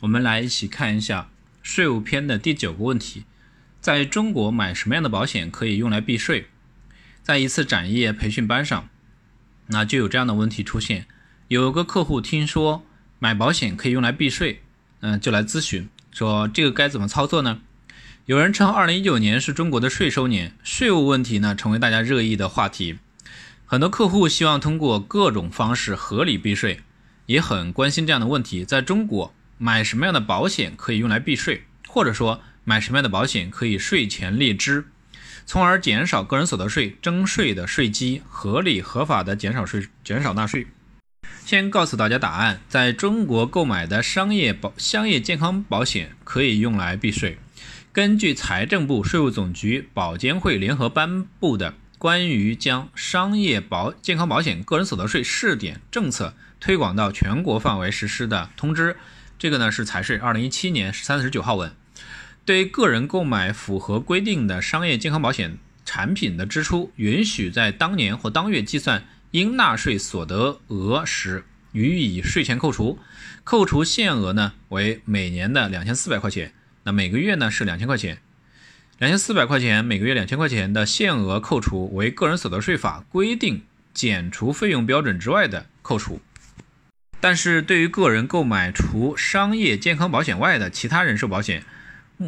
我们来一起看一下税务篇的第九个问题：在中国买什么样的保险可以用来避税？在一次展业培训班上，那就有这样的问题出现：有个客户听说买保险可以用来避税，嗯，就来咨询说这个该怎么操作呢？有人称二零一九年是中国的税收年，税务问题呢成为大家热议的话题。很多客户希望通过各种方式合理避税，也很关心这样的问题：在中国。买什么样的保险可以用来避税，或者说买什么样的保险可以税前列支，从而减少个人所得税征税的税基，合理合法的减少税减少纳税。先告诉大家答案：在中国购买的商业保商业健康保险可以用来避税。根据财政部、税务总局、保监会联合颁布的关于将商业保健康保险个人所得税试点政策推广到全国范围实施的通知。这个呢是财税二零一七年三十九号文，对个人购买符合规定的商业健康保险产品的支出，允许在当年或当月计算应纳税所得额时予以税前扣除，扣除限额呢为每年的两千四百块钱，那每个月呢是两千块钱，两千四百块钱每个月两千块钱的限额扣除为个人所得税法规定减除费用标准之外的扣除。但是对于个人购买除商业健康保险外的其他人寿保险，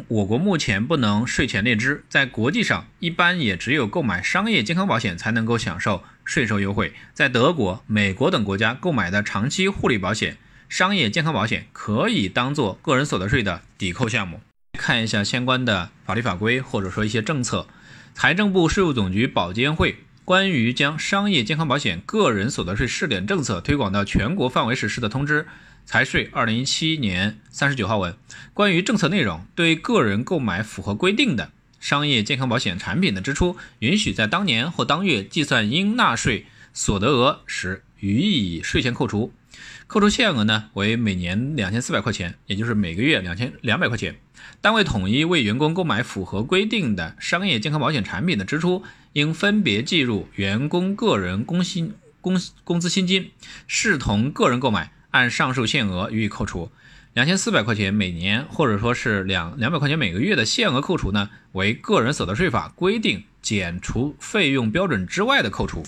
我国目前不能税前列支。在国际上，一般也只有购买商业健康保险才能够享受税收优惠。在德国、美国等国家购买的长期护理保险、商业健康保险可以当做个人所得税的抵扣项目。看一下相关的法律法规或者说一些政策，财政部、税务总局、保监会。关于将商业健康保险个人所得税试点政策推广到全国范围实施的通知，财税二零一七年三十九号文。关于政策内容，对个人购买符合规定的商业健康保险产品的支出，允许在当年或当月计算应纳税所得额时予以税前扣除。扣除限额呢为每年两千四百块钱，也就是每个月两千两百块钱。单位统一为员工购买符合规定的商业健康保险产品的支出，应分别计入员工个人工薪工工资薪金，视同个人购买，按上述限额予以扣除。两千四百块钱每年，或者说是两两百块钱每个月的限额扣除呢，为个人所得税法规定减除费用标准之外的扣除。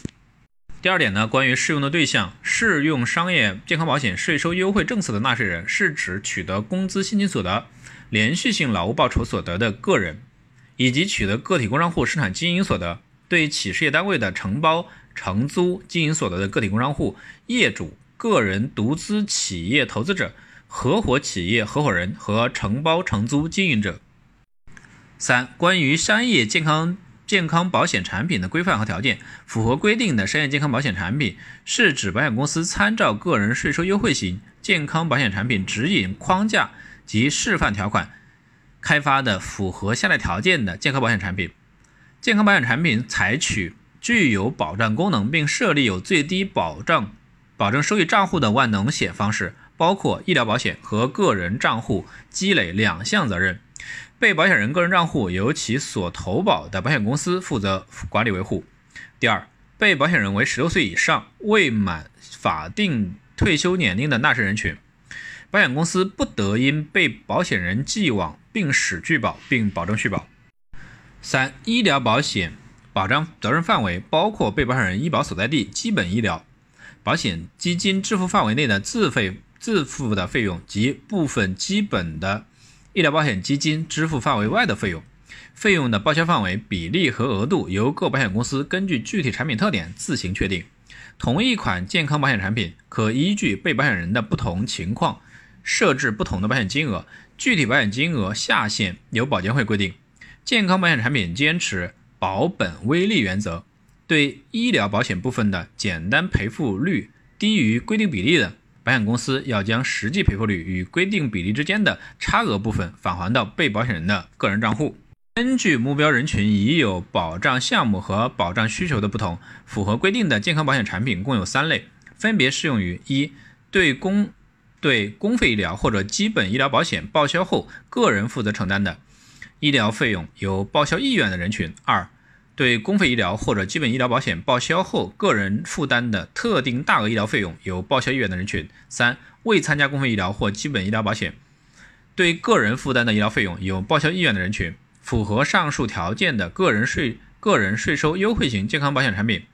第二点呢，关于适用的对象，适用商业健康保险税收优惠政策的纳税人，是指取得工资薪金所得、连续性劳务报酬所得的个人，以及取得个体工商户生产经营所得、对企事业单位的承包承租经营所得的个体工商户、业主、个人独资企业投资者、合伙企业合伙人和承包承租经营者。三、关于商业健康。健康保险产品的规范和条件，符合规定的商业健康保险产品，是指保险公司参照个人税收优惠型健康保险产品指引框架及示范条款开发的符合下列条件的健康保险产品。健康保险产品采取具有保障功能并设立有最低保障保证收益账户的万能险方式，包括医疗保险和个人账户积累两项责任。被保险人个人账户由其所投保的保险公司负责管理维护。第二，被保险人为十六岁以上未满法定退休年龄的纳税人群，保险公司不得因被保险人既往病史拒保并保证续保。三、医疗保险保障责任范围包括被保险人医保所在地基本医疗保险基金支付范围内的自费自付的费用及部分基本的。医疗保险基金支付范围外的费用，费用的报销范围、比例和额度由各保险公司根据具体产品特点自行确定。同一款健康保险产品可依据被保险人的不同情况设置不同的保险金额，具体保险金额下限由保监会规定。健康保险产品坚持保本微利原则，对医疗保险部分的简单赔付率低于规定比例的。保险公司要将实际赔付率与规定比例之间的差额部分返还到被保险人的个人账户。根据目标人群已有保障项目和保障需求的不同，符合规定的健康保险产品共有三类，分别适用于：一、对公对公费医疗或者基本医疗保险报销后个人负责承担的医疗费用有报销意愿的人群；二、对公费医疗或者基本医疗保险报销后，个人负担的特定大额医疗费用有报销意愿的人群；三、未参加公费医疗或基本医疗保险对个人负担的医疗费用有报销意愿的人群，符合上述条件的个人税个人税收优惠型健康保险产品，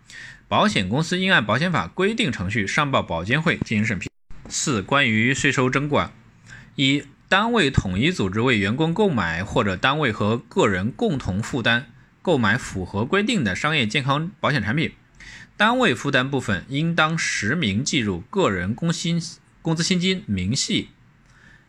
保险公司应按保险法规定程序上报保监会进行审批。四、关于税收征管，一、单位统一组织为员工购买或者单位和个人共同负担购买符合规定的商业健康保险产品，单位负担部分应当实名计入个人工薪工资薪金明细，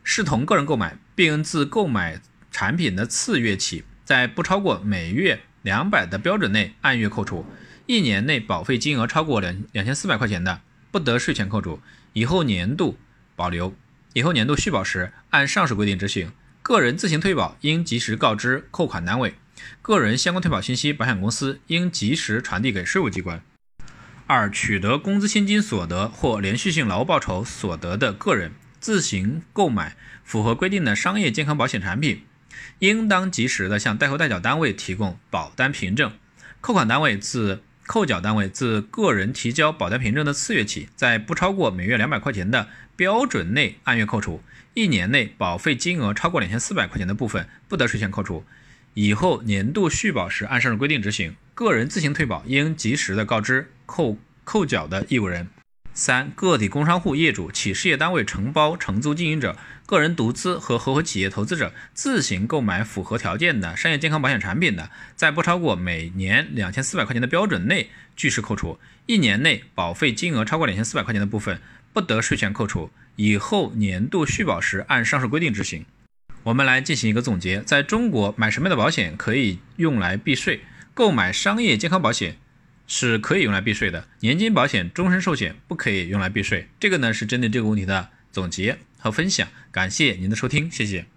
视同个人购买，并自购买产品的次月起，在不超过每月两百的标准内按月扣除，一年内保费金额超过两两千四百块钱的，不得税前扣除。以后年度保留，以后年度续保时按上述规定执行。个人自行退保应及时告知扣款单位，个人相关退保信息，保险公司应及时传递给税务机关。二、取得工资薪金所得或连续性劳务报酬所得的个人自行购买符合规定的商业健康保险产品，应当及时的向代扣代缴单位提供保单凭证，扣款单位自。扣缴单位自个人提交保单凭证的次月起，在不超过每月两百块钱的标准内按月扣除，一年内保费金额超过两千四百块钱的部分不得税前扣除。以后年度续保时按上述规定执行。个人自行退保应及时的告知扣扣缴的义务人。三、个体工商户业主、企事业单位承包承租经营者、个人独资和合伙企业投资者自行购买符合条件的商业健康保险产品的，在不超过每年两千四百块钱的标准内据实扣除，一年内保费金额超过两千四百块钱的部分不得税前扣除。以后年度续保时按上述规定执行。我们来进行一个总结：在中国买什么样的保险可以用来避税？购买商业健康保险。是可以用来避税的，年金保险、终身寿险不可以用来避税。这个呢是针对这个问题的总结和分享。感谢您的收听，谢谢。